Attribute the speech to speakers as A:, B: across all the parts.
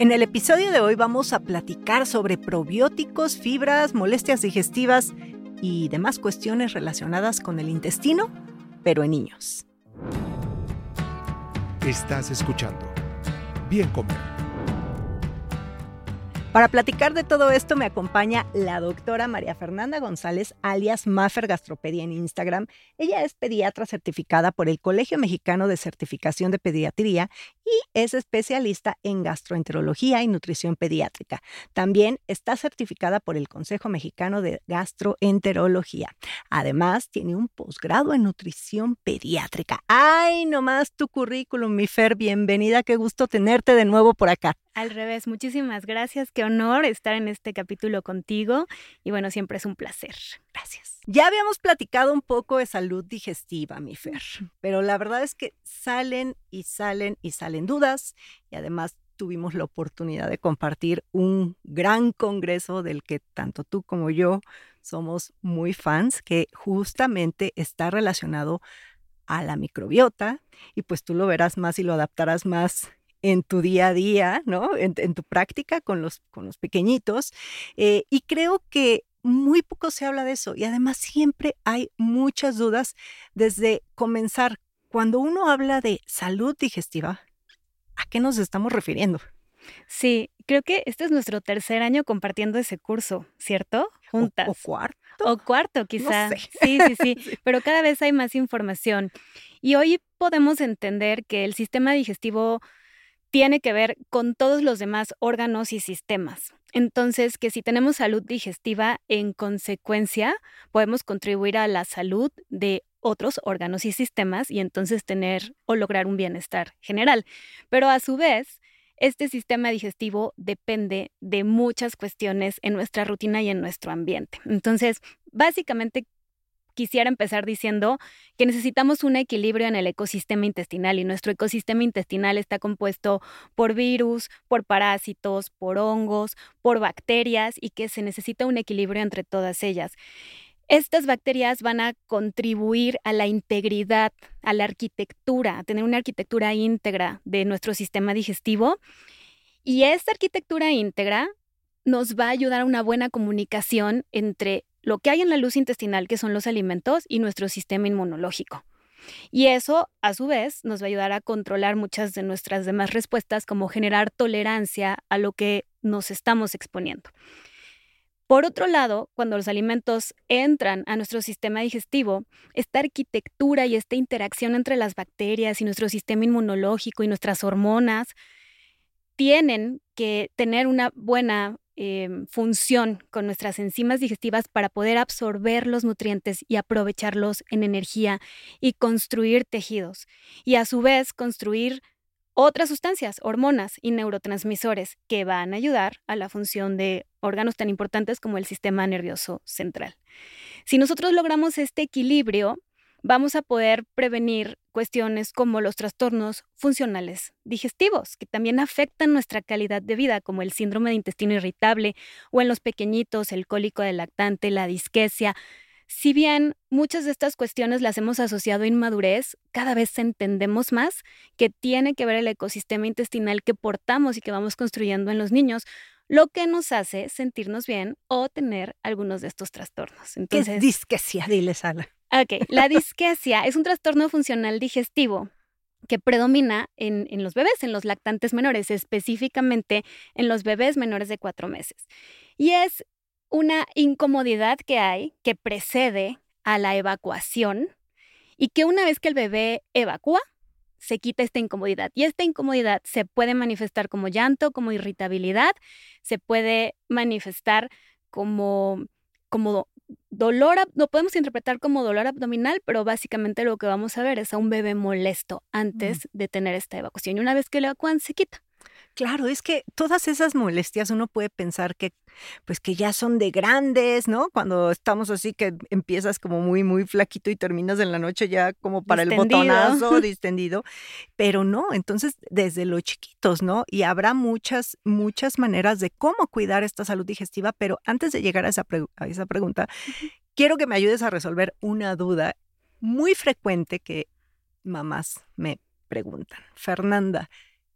A: En el episodio de hoy vamos a platicar sobre probióticos, fibras, molestias digestivas y demás cuestiones relacionadas con el intestino, pero en niños.
B: Estás escuchando Bien Comer
A: para platicar de todo esto me acompaña la doctora María Fernanda González, alias Maffer Gastropedia en Instagram. Ella es pediatra certificada por el Colegio Mexicano de Certificación de Pediatría y es especialista en gastroenterología y nutrición pediátrica. También está certificada por el Consejo Mexicano de Gastroenterología. Además, tiene un posgrado en nutrición pediátrica. ¡Ay, nomás tu currículum, mi Fer! Bienvenida, qué gusto tenerte de nuevo por acá.
C: Al revés, muchísimas gracias. Qué honor estar en este capítulo contigo. Y bueno, siempre es un placer. Gracias.
A: Ya habíamos platicado un poco de salud digestiva, mi Fer, pero la verdad es que salen y salen y salen dudas y además tuvimos la oportunidad de compartir un gran congreso del que tanto tú como yo somos muy fans, que justamente está relacionado a la microbiota y pues tú lo verás más y lo adaptarás más en tu día a día, ¿no? En, tu práctica con los, con los pequeñitos. Eh, y creo que muy poco se habla de eso y además siempre hay muchas dudas desde comenzar. Cuando uno habla de salud digestiva, ¿a qué nos estamos refiriendo?
C: Sí, creo que este es nuestro tercer año compartiendo ese curso, ¿cierto?
A: Juntas. O, cuarto.
C: O cuarto, quizá. Sí, sí, sí, Pero cada vez hay más información. Y hoy podemos entender que el sistema digestivo tiene que ver con todos los demás órganos y sistemas. Entonces, que si tenemos salud digestiva, en consecuencia, podemos contribuir a la salud de otros órganos y sistemas y entonces tener o lograr un bienestar general. Pero a su vez, este sistema digestivo depende de muchas cuestiones en nuestra rutina y en nuestro ambiente. Entonces, básicamente, quisiera empezar diciendo que necesitamos un equilibrio en el ecosistema intestinal y nuestro ecosistema intestinal está compuesto por virus, por parásitos, por hongos, por bacterias y que se necesita un equilibrio entre todas ellas. Estas bacterias van a contribuir a la integridad, a la arquitectura, a tener una arquitectura íntegra de nuestro sistema digestivo. Y esta arquitectura íntegra nos va a ayudar a una buena comunicación entre lo que hay en la luz intestinal, que son los alimentos, y nuestro sistema inmunológico. Y eso, a su vez, nos va a ayudar a controlar muchas de nuestras demás respuestas, como generar tolerancia a lo que nos estamos exponiendo. Por otro lado, cuando los alimentos entran a nuestro sistema digestivo, esta arquitectura y esta interacción entre las bacterias y nuestro sistema inmunológico y nuestras hormonas tienen que tener una buena Em, función con nuestras enzimas digestivas para poder absorber los nutrientes y aprovecharlos en energía y construir tejidos. Y a su vez construir otras sustancias, hormonas y neurotransmisores que van a ayudar a la función de órganos tan importantes como el sistema nervioso central. Si nosotros logramos este equilibrio, vamos a poder prevenir cuestiones como los trastornos funcionales digestivos, que también afectan nuestra calidad de vida, como el síndrome de intestino irritable o en los pequeñitos el cólico del lactante, la disquesia. Si bien muchas de estas cuestiones las hemos asociado a inmadurez, cada vez entendemos más que tiene que ver el ecosistema intestinal que portamos y que vamos construyendo en los niños, lo que nos hace sentirnos bien o tener algunos de estos trastornos.
A: Entonces, ¿Qué es disquesia? Dile, Sala.
C: Ok, la disquesia es un trastorno funcional digestivo que predomina en, en, los bebés, en los lactantes menores, específicamente en los bebés menores de cuatro meses. Y es una incomodidad que hay que precede a la evacuación y que una vez que el bebé evacúa, se quita esta incomodidad. Y esta incomodidad se puede manifestar como llanto, como irritabilidad, se puede manifestar como, como dolor, lo podemos interpretar como dolor abdominal, pero básicamente lo que vamos a ver es a un bebé molesto antes de tener esta evacuación. Y una vez que le evacúan, se quita.
A: Claro, es que todas esas molestias uno puede pensar que pues que ya son de grandes, ¿no? Cuando estamos así que empiezas como muy muy flaquito y terminas en la noche ya como para el botonazo distendido, pero no, entonces desde los chiquitos, ¿no? Y habrá muchas muchas maneras de cómo cuidar esta salud digestiva, pero antes de llegar a esa, a esa pregunta, quiero que me ayudes a resolver una duda muy frecuente que mamás me preguntan. Fernanda,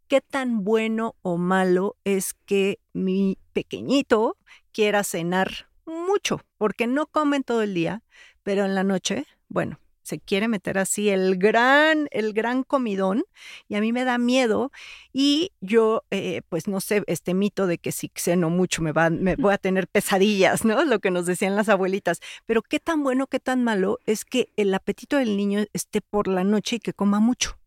A: qué tan bueno o malo es que mi pequeñito quiera cenar mucho, porque no comen todo el día, pero en la noche, bueno, se quiere meter así el gran, el gran comidón y a mí me da miedo y yo, eh, pues no sé, este mito de que si ceno mucho me, va, me voy a tener pesadillas, ¿no? Lo que nos decían las abuelitas, pero qué tan bueno, qué tan malo es que el apetito del niño esté por la noche y que coma mucho.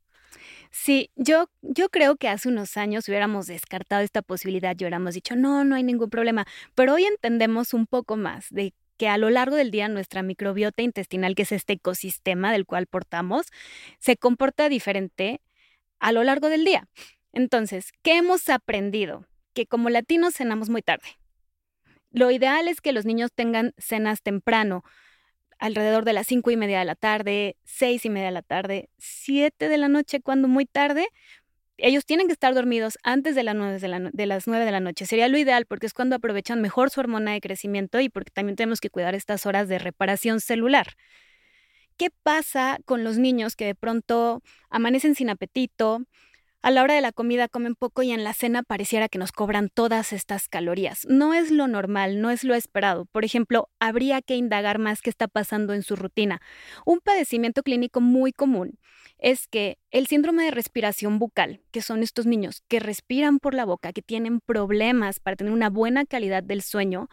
C: Sí, yo, yo creo que hace unos años hubiéramos descartado esta posibilidad y hubiéramos dicho, no, no hay ningún problema, pero hoy entendemos un poco más de que a lo largo del día nuestra microbiota intestinal, que es este ecosistema del cual portamos, se comporta diferente a lo largo del día. Entonces, ¿qué hemos aprendido? Que como latinos cenamos muy tarde. Lo ideal es que los niños tengan cenas temprano, alrededor de las cinco y media de la tarde, seis y media de la tarde, siete de la noche, cuando muy tarde. Ellos tienen que estar dormidos antes de, las nueve de, las 9 de la noche. Sería lo ideal porque es cuando aprovechan mejor su hormona de crecimiento y porque también tenemos que cuidar estas horas de reparación celular. ¿Qué pasa con los niños que de pronto amanecen sin apetito, a la hora de la comida comen poco y en la cena pareciera que nos cobran todas estas calorías. No es lo normal, no es lo esperado. Por ejemplo, habría que indagar más qué está pasando en su rutina. Un padecimiento clínico muy común es que el síndrome de respiración bucal, que son estos niños que respiran por la boca, que tienen problemas para tener una buena calidad del sueño,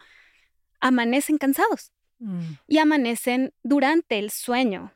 C: amanecen cansados mm. y amanecen durante el sueño.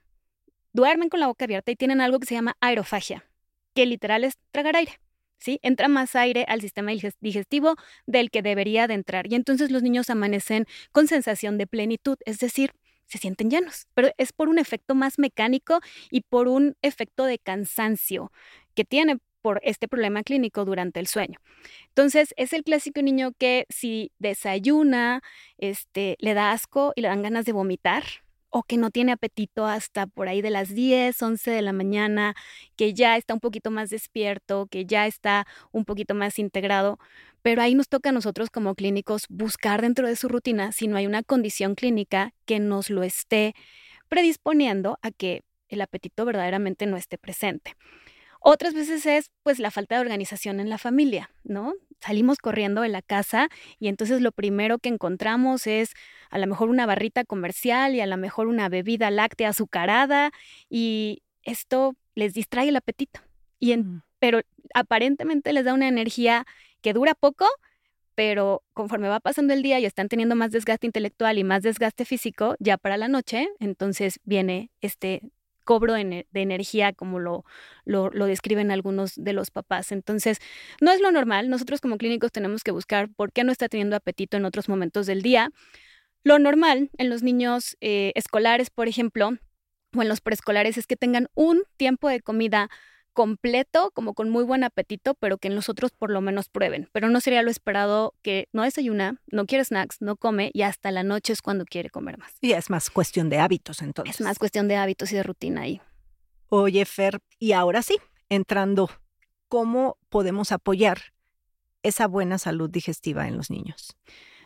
C: Duermen con la boca abierta y tienen algo que se llama aerofagia que literal es tragar aire. ¿Sí? Entra más aire al sistema digestivo del que debería de entrar. Y entonces los niños amanecen con sensación de plenitud, es decir, se sienten llenos, pero es por un efecto más mecánico y por un efecto de cansancio que tiene por este problema clínico durante el sueño. Entonces, es el clásico niño que si desayuna, este, le da asco y le dan ganas de vomitar, o que no tiene apetito hasta por ahí de las 10, 11 de la mañana, que ya está un poquito más despierto, que ya está un poquito más integrado. Pero ahí nos toca a nosotros como clínicos buscar dentro de su rutina si no hay una condición clínica que nos lo esté predisponiendo a que el apetito verdaderamente no esté presente. Otras veces es pues la falta de organización en la familia, ¿no? Salimos corriendo de la casa y entonces lo primero que encontramos es a lo mejor una barrita comercial y a lo mejor una bebida láctea azucarada y esto les distrae el apetito. Y mm. Pero aparentemente les da una energía que dura poco, pero conforme va pasando el día y están teniendo más desgaste intelectual y más desgaste físico, ya para la noche, entonces viene este cobro de, energía, como lo, lo, describen algunos de los papás. Entonces, no es lo normal. Nosotros como clínicos tenemos que buscar por qué no está teniendo apetito en otros momentos del día. Lo normal en los niños eh, escolares, por ejemplo, o en los preescolares, es que tengan un tiempo de comida completo, como con muy buen apetito, pero que en los otros por lo menos prueben. Pero no sería lo esperado que no desayuna, no quiere snacks, no come y hasta la noche es cuando quiere comer más.
A: Y es más cuestión de hábitos entonces.
C: Es más cuestión de hábitos y de rutina ahí.
A: Oye, Fer, y ahora sí, entrando, ¿cómo podemos apoyar esa buena salud digestiva en los niños?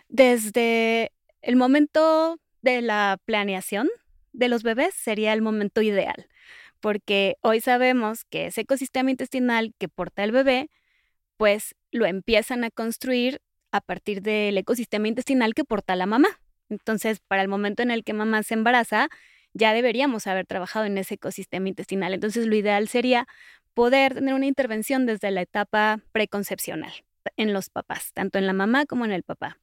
C: Desde el momento de la planeación de los bebés sería el momento ideal porque hoy sabemos que ese ecosistema intestinal que porta el bebé, pues lo empiezan a construir a partir del ecosistema intestinal que porta la mamá. Entonces, para el momento en el que mamá se embaraza, ya deberíamos haber trabajado en ese ecosistema intestinal. Entonces, lo ideal sería poder tener una intervención desde la etapa preconcepcional en los papás, tanto en la mamá como en el papá.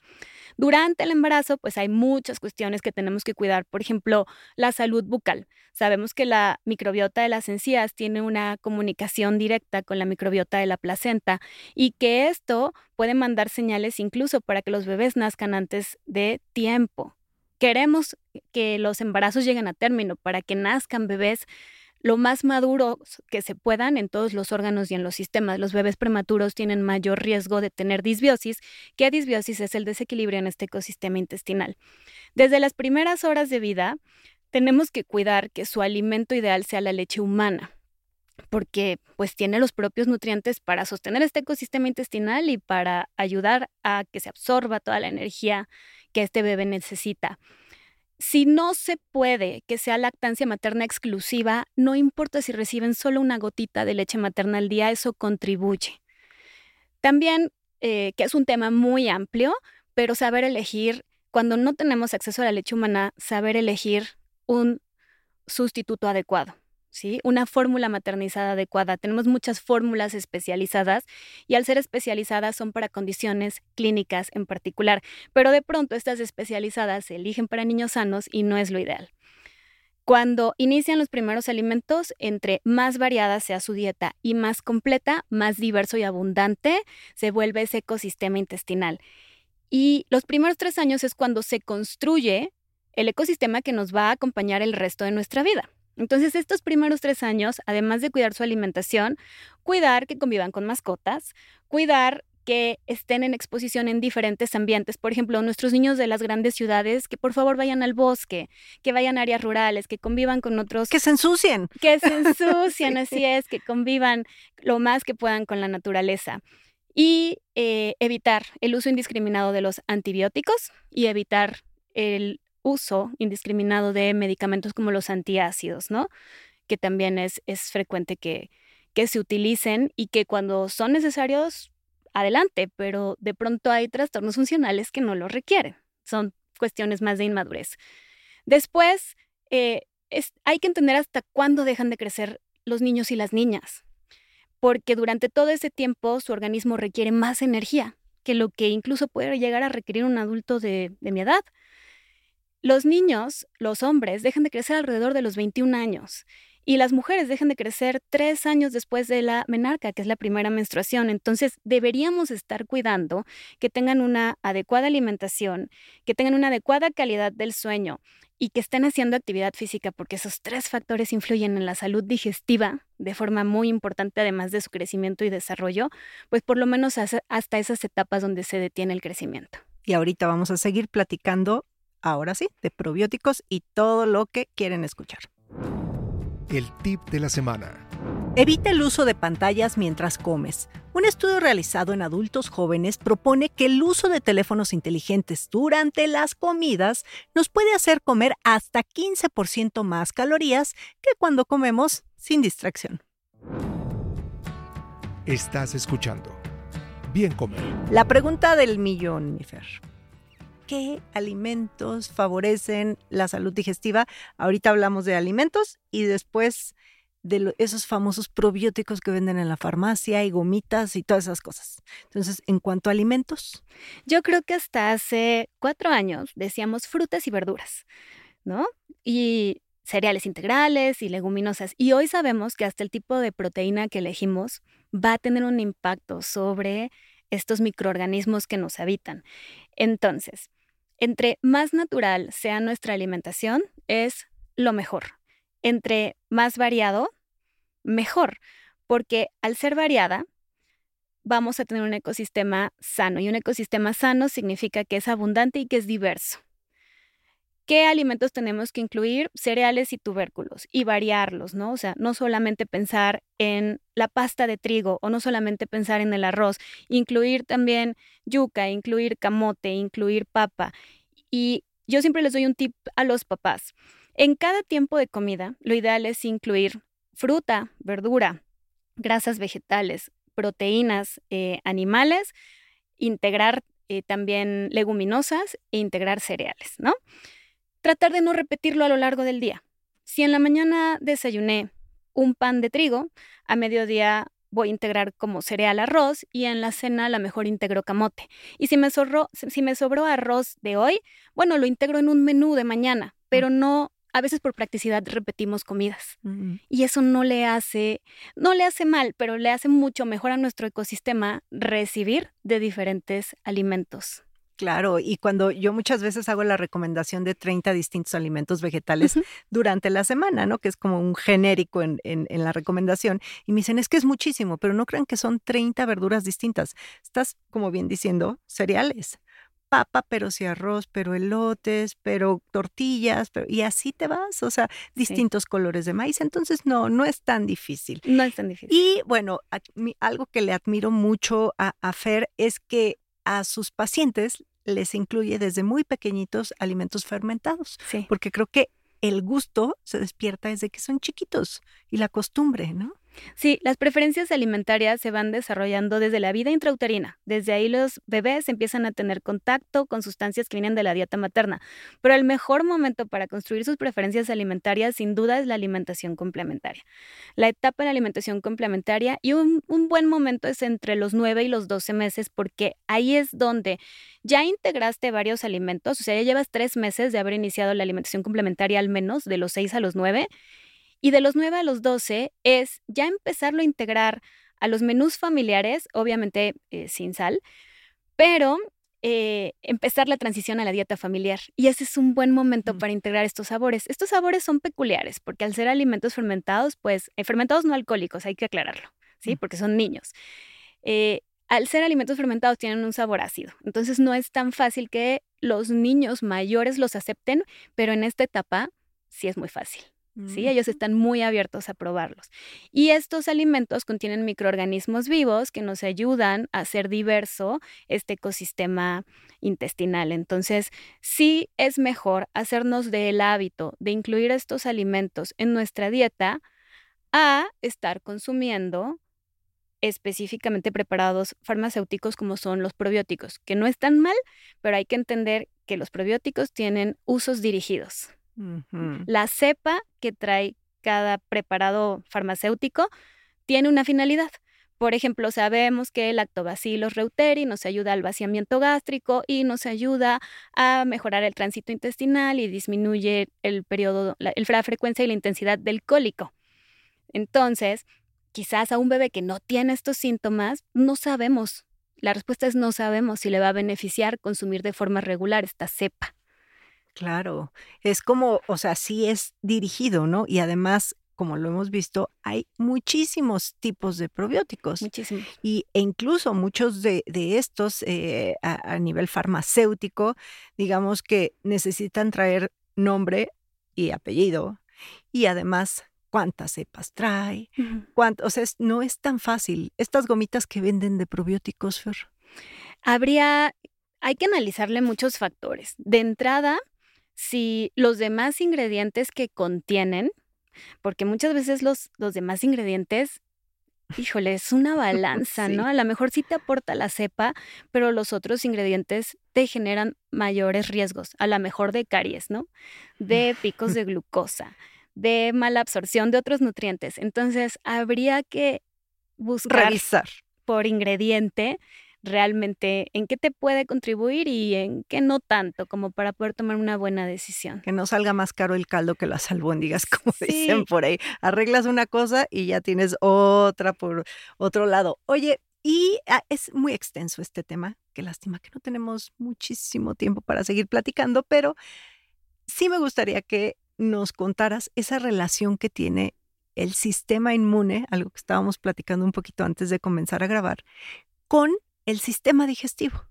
C: Durante el embarazo, pues hay muchas cuestiones que tenemos que cuidar. Por ejemplo, la salud bucal. Sabemos que la microbiota de las encías tiene una comunicación directa con la microbiota de la placenta y que esto puede mandar señales incluso para que los bebés nazcan antes de tiempo. queremos que los embarazos lleguen a término para que nazcan bebés lo más maduros que se puedan en todos los órganos y en los sistemas. Los bebés prematuros tienen mayor riesgo de tener disbiosis, que disbiosis es el desequilibrio en este ecosistema intestinal. Desde las primeras horas de vida, tenemos que cuidar que su alimento ideal sea la leche humana, porque pues tiene los propios nutrientes para sostener este ecosistema intestinal y para ayudar a que se absorba toda la energía que este bebé necesita. Si no se puede que sea lactancia materna exclusiva, no importa si reciben solo una gotita de leche materna al día, eso contribuye. También, eh, que es un tema muy amplio, pero saber elegir, cuando no tenemos acceso a la leche humana, saber elegir un sustituto adecuado. ¿Sí? Una fórmula maternizada adecuada. Tenemos muchas fórmulas especializadas y al ser especializadas son para condiciones clínicas en particular, pero de pronto estas especializadas se eligen para niños sanos y no es lo ideal. Cuando inician los primeros alimentos, entre más variada sea su dieta y más completa, más diverso y abundante se vuelve ese ecosistema intestinal. Y los primeros tres años es cuando se construye el ecosistema que nos va a acompañar el resto de nuestra vida. Entonces, estos primeros tres años, además de cuidar su alimentación, cuidar que convivan con mascotas, cuidar que estén en exposición en diferentes ambientes. Por ejemplo, nuestros niños de las grandes ciudades, que por favor vayan al bosque, que vayan a áreas rurales, que convivan con otros.
A: Que se ensucien.
C: Que se ensucien, así es, que convivan lo más que puedan con la naturaleza. Y eh, evitar el uso indiscriminado de los antibióticos y evitar el uso indiscriminado de medicamentos como los antiácidos, ¿no? Que también es, es frecuente que, que se utilicen y que cuando son necesarios, adelante, pero de pronto hay trastornos funcionales que no lo requieren. Son cuestiones más de inmadurez. Después, eh, hay que entender hasta cuándo dejan de crecer los niños y las niñas, porque durante todo ese tiempo su organismo requiere más energía que lo que incluso puede llegar a requerir un adulto de, de mi edad. Los niños, los hombres, dejan de crecer alrededor de los 21 años y las mujeres dejan de crecer tres años después de la menarca, que es la primera menstruación. Entonces, deberíamos estar cuidando que tengan una adecuada alimentación, que tengan una adecuada calidad del sueño y que estén haciendo actividad física, porque esos tres factores influyen en la salud digestiva de forma muy importante, además de su crecimiento y desarrollo, pues por lo menos hasta esas etapas donde se detiene el crecimiento.
A: Y ahorita vamos a seguir platicando ahora sí, de probióticos y todo lo que quieren escuchar.
B: El tip de la semana.
A: Evita el uso de pantallas mientras comes. Un estudio realizado en adultos jóvenes propone que el uso de teléfonos inteligentes durante las comidas nos puede hacer comer hasta 15% más calorías que cuando comemos sin distracción.
B: Estás escuchando. Bien comer.
A: La pregunta del millón, mi Fer qué alimentos favorecen la salud digestiva. Ahorita hablamos de alimentos y después de esos famosos probióticos que venden en la farmacia y gomitas y todas esas cosas. Entonces, en cuanto a alimentos.
C: Yo creo que hasta hace cuatro años decíamos frutas y verduras, ¿no? Y cereales integrales y leguminosas. Y hoy sabemos que hasta el tipo de proteína que elegimos va a tener un impacto sobre estos microorganismos que nos habitan. Entonces, entre más natural sea nuestra alimentación, es lo mejor. Entre más variado, mejor, porque al ser variada, vamos a tener un ecosistema sano. Y un ecosistema sano significa que es abundante y que es diverso. ¿Qué alimentos tenemos que incluir? Cereales y tubérculos y variarlos, ¿no? O sea, no solamente pensar en la pasta de trigo o no solamente pensar en el arroz, incluir también yuca, incluir camote, incluir papa. Y yo siempre les doy un tip a los papás. En cada tiempo de comida, lo ideal es incluir fruta, verdura, grasas vegetales, proteínas eh, animales, integrar eh, también leguminosas e integrar cereales, ¿no? Tratar de no repetirlo a lo largo del día. Si en la mañana desayuné un pan de trigo, a mediodía voy a integrar como cereal arroz y en la cena a lo mejor integro camote. Y si me, si me sobró arroz de hoy, bueno, lo integro en un menú de mañana, pero no, a veces por practicidad repetimos comidas. Y eso no le hace, no le hace mal, pero le hace mucho mejor a nuestro ecosistema recibir de diferentes alimentos.
A: Claro, y cuando yo muchas veces hago la recomendación de 30 distintos alimentos vegetales durante la semana, ¿no? Que es como un genérico en, en, en, la recomendación. Y me dicen, es que es muchísimo, pero no crean que son 30 verduras distintas. Estás, como bien diciendo, cereales. Papa, pero sí arroz, pero elotes, pero tortillas, pero, y así te vas, o sea, distintos colores de maíz. Entonces, no, no es tan difícil.
C: No es tan difícil.
A: Y bueno, algo que le admiro mucho a, a Fer es que a sus pacientes les incluye desde muy pequeñitos alimentos fermentados,
C: sí.
A: porque creo que el gusto se despierta desde que son chiquitos y la costumbre, ¿no?
C: Sí, las preferencias alimentarias se van desarrollando desde la vida intrauterina. Desde ahí los bebés empiezan a tener contacto con sustancias que vienen de la dieta materna. Pero el mejor momento para construir sus preferencias alimentarias sin duda es la alimentación complementaria. La etapa de la alimentación complementaria y un, buen momento es entre los 9 y los 12 meses porque ahí es donde ya integraste varios alimentos, o sea, ya llevas tres meses de haber iniciado la alimentación complementaria al menos de los 6 a los 9 y de los 9 a los 12 es ya empezarlo a integrar a los menús familiares, obviamente eh, sin sal, pero eh, empezar la transición a la dieta familiar. Y ese es un buen momento mm. para integrar estos sabores. Estos sabores son peculiares porque al ser alimentos fermentados, pues eh, fermentados no alcohólicos, hay que aclararlo, ¿sí? Mm. Porque son niños. al ser alimentos fermentados tienen un sabor ácido, entonces no es tan fácil que los niños mayores los acepten, pero en esta etapa sí es muy fácil. ¿Sí? Ellos están muy abiertos a probarlos. Y estos alimentos contienen microorganismos vivos que nos ayudan a hacer diverso este ecosistema intestinal. Entonces, sí es mejor hacernos del hábito de incluir estos alimentos en nuestra dieta a estar consumiendo específicamente preparados farmacéuticos como son los probióticos, que no están mal, pero hay que entender que los probióticos tienen usos dirigidos. La cepa que trae cada preparado farmacéutico tiene una finalidad. Por ejemplo, sabemos que el lactobacillus reuteri nos ayuda al vaciamiento gástrico y nos ayuda a mejorar el tránsito intestinal y disminuye el periodo, la, la frecuencia y la intensidad del cólico. Entonces, quizás a un bebé que no tiene estos síntomas, no sabemos. La respuesta es no sabemos si le va a beneficiar consumir de forma regular esta cepa.
A: Claro, es como, o sea, sí es dirigido, ¿no? Y además, como lo hemos visto, hay muchísimos tipos de probióticos.
C: Muchísimos.
A: Y, e incluso muchos de, de estos eh, a, a, nivel farmacéutico, digamos que necesitan traer nombre y apellido. Y además, cuántas cepas trae, uh -huh. cuánto, o sea, es, no es tan fácil. Estas gomitas que venden de probióticos, Fer.
C: Habría, hay que analizarle muchos factores. De entrada, si los demás ingredientes que contienen, porque muchas veces los, los demás ingredientes, híjole, es una balanza, sí. ¿no? A lo mejor sí te aporta la cepa, pero los otros ingredientes te generan mayores riesgos, a lo mejor de caries, ¿no? De picos de glucosa, de mala absorción de otros nutrientes. Entonces, habría que buscar
A: Revisar.
C: por ingrediente realmente en qué te puede contribuir y en qué no tanto, como para poder tomar una buena decisión.
A: Que no salga más caro el caldo que las albóndigas, como sí. dicen por ahí. Arreglas una cosa y ya tienes otra por otro lado. Oye, y ah, es muy extenso este tema. Qué lástima que no tenemos muchísimo tiempo para seguir platicando, pero sí me gustaría que nos contaras esa relación que tiene el sistema inmune, algo que estábamos platicando un poquito antes de comenzar a grabar, con el sistema digestivo.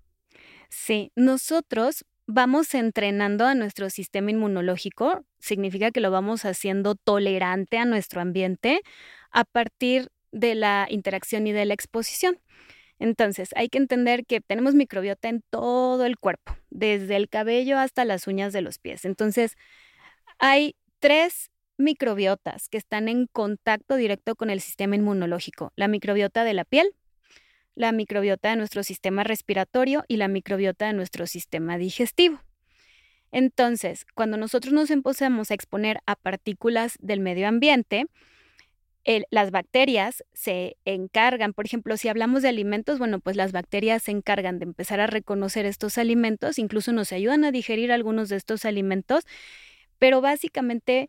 C: Sí, nosotros vamos entrenando a nuestro sistema inmunológico, significa que lo vamos haciendo tolerante a nuestro ambiente a partir de la interacción y de la exposición. Entonces, hay que entender que tenemos microbiota en todo el cuerpo, desde el cabello hasta las uñas de los pies. Entonces, hay tres microbiotas que están en contacto directo con el sistema inmunológico. La microbiota de la piel, la microbiota de nuestro sistema respiratorio y la microbiota de nuestro sistema digestivo. Entonces, cuando nosotros nos empezamos a exponer a partículas del medio ambiente, las bacterias se encargan, por ejemplo, si hablamos de alimentos, bueno, pues las bacterias se encargan de empezar a reconocer estos alimentos, incluso nos ayudan a digerir algunos de estos alimentos, pero básicamente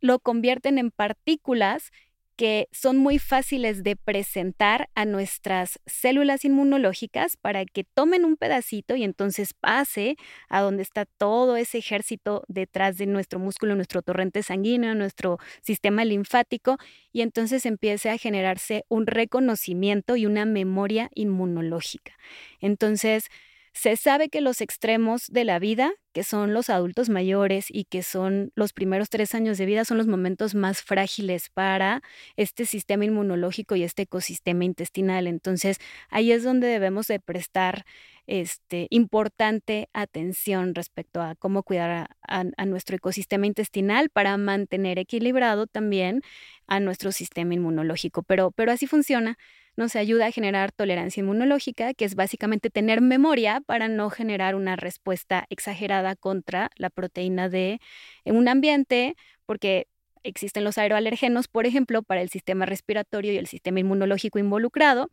C: lo convierten en partículas que son muy fáciles de presentar a nuestras células inmunológicas para que tomen un pedacito y entonces pase a donde está todo ese ejército detrás de nuestro músculo, nuestro torrente sanguíneo, nuestro sistema linfático, y entonces empiece a generarse un reconocimiento y una memoria inmunológica. Entonces, se sabe que los extremos de la vida, que son los adultos mayores y que son los primeros tres años de vida, son los momentos más frágiles para este sistema inmunológico y este ecosistema intestinal. Entonces, ahí es donde debemos de prestar este, importante atención respecto a cómo cuidar a, nuestro ecosistema intestinal para mantener equilibrado también a nuestro sistema inmunológico. Pero, pero así funciona nos ayuda a generar tolerancia inmunológica, que es básicamente tener memoria para no generar una respuesta exagerada contra la proteína D en un ambiente, porque existen los aeroalergenos, por ejemplo, para el sistema respiratorio y el sistema inmunológico involucrado,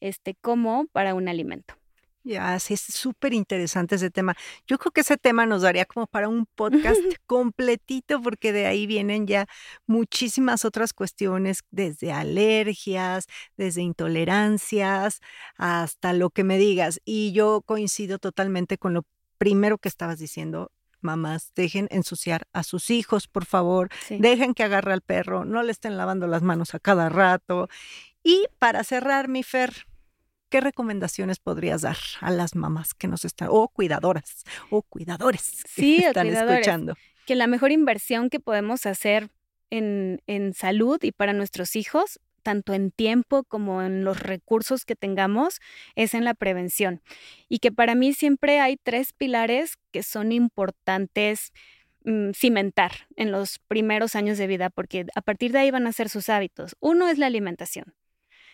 C: este, como para un alimento.
A: Ya, sí, es súper interesante ese tema. Yo creo que ese tema nos daría como para un podcast completito, porque de ahí vienen ya muchísimas otras cuestiones, desde alergias, desde intolerancias, hasta lo que me digas. Y yo coincido totalmente con lo primero que estabas diciendo. Mamás, dejen ensuciar a sus hijos, por favor. Dejen que agarre al perro, no le estén lavando las manos a cada rato. Y para cerrar, mi Fer, ¿qué recomendaciones podrías dar a las mamás que nos están, o cuidadoras, o cuidadores que están escuchando?
C: Que la mejor inversión que podemos hacer en, en salud y para nuestros hijos tanto en tiempo como en los recursos que tengamos, es en la prevención. Y que para mí siempre hay tres pilares que son importantes mm, cimentar en los primeros años de vida, porque a partir de ahí van a ser sus hábitos. Uno es la alimentación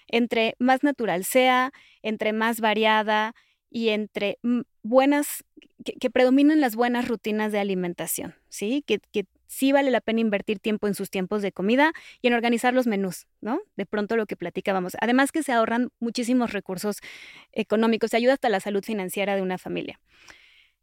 C: entre más natural sea, entre más variada y entre buenas, que, predominen las buenas rutinas de alimentación, ¿sí? Que, que sí vale la pena invertir tiempo en sus tiempos de comida y en organizar los menús, ¿no? De pronto lo que platicábamos. Además que se ahorran muchísimos recursos económicos, se ayuda hasta la salud financiera de una familia.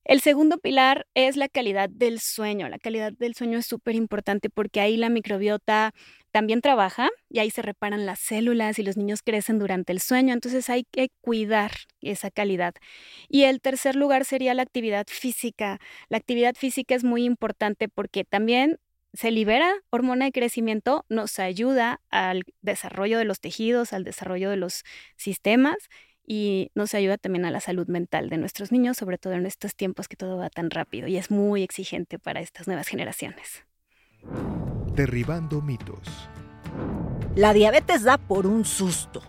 C: El segundo pilar es la calidad del sueño. La calidad del sueño es súper importante porque ahí la microbiota también trabaja y ahí se reparan las células y los niños crecen durante el sueño. Entonces hay que cuidar esa calidad. Y el tercer lugar sería la actividad física. La actividad física es muy importante porque también se libera hormona de crecimiento, nos ayuda al desarrollo de los tejidos, al desarrollo de los sistemas y nos ayuda también a la salud mental de nuestros niños, sobre todo en estos tiempos que todo va tan rápido y es muy exigente para estas nuevas generaciones.
B: Derribando mitos.
A: La diabetes da por un susto.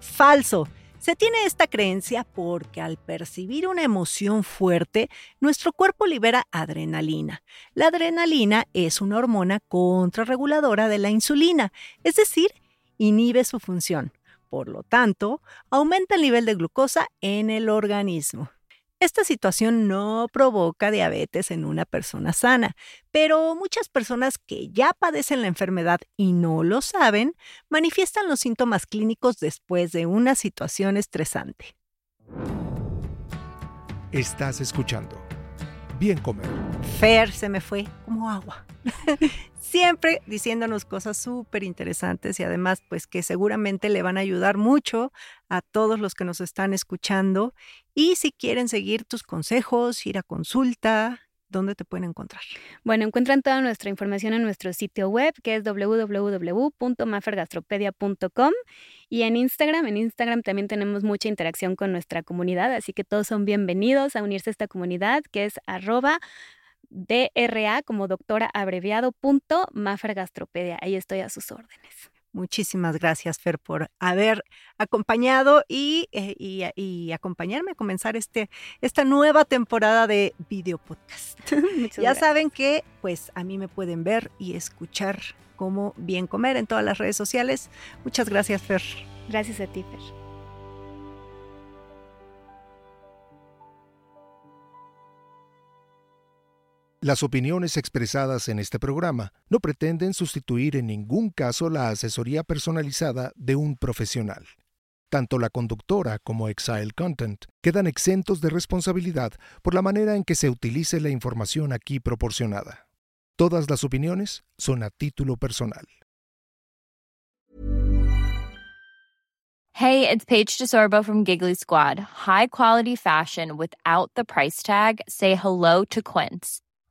A: Falso. Se tiene esta creencia porque al percibir una emoción fuerte, nuestro cuerpo libera adrenalina. La adrenalina es una hormona contrarreguladora de la insulina, es decir, inhibe su función. Por lo tanto, aumenta el nivel de glucosa en el organismo. Esta situación no provoca diabetes en una persona sana, pero muchas personas que ya padecen la enfermedad y no lo saben, manifiestan los síntomas clínicos después de una situación estresante.
B: Estás escuchando. Bien comer.
A: Fer se me fue como agua. siempre diciéndonos cosas súper interesantes y además pues que seguramente le van a ayudar mucho a todos los que nos están escuchando. Y si quieren seguir tus consejos, ir a consulta, ¿dónde te pueden encontrar?
C: Bueno, encuentran toda nuestra información en nuestro sitio web que es www.mafergastropedia.com y en Instagram, en Instagram también tenemos mucha interacción con nuestra comunidad, así que todos son bienvenidos a unirse a esta comunidad que es arroba DRA como doctora abreviado punto Gastropedia. Ahí estoy a sus órdenes.
A: Muchísimas gracias, Fer, por haber acompañado y, eh, y, acompañarme a comenzar este, esta nueva temporada de video podcast. ya saben que pues a mí me pueden ver y escuchar como bien comer en todas las redes sociales. Muchas gracias, Fer.
C: Gracias a ti, Fer.
B: Las opiniones expresadas en este programa no pretenden sustituir en ningún caso la asesoría personalizada de un profesional. Tanto la conductora como Exile Content quedan exentos de responsabilidad por la manera en que se utilice la información aquí proporcionada. Todas las opiniones son a título personal.
D: Hey, it's Paige DeSorbo from Giggly Squad. High quality fashion without the price tag. Say hello to Quince.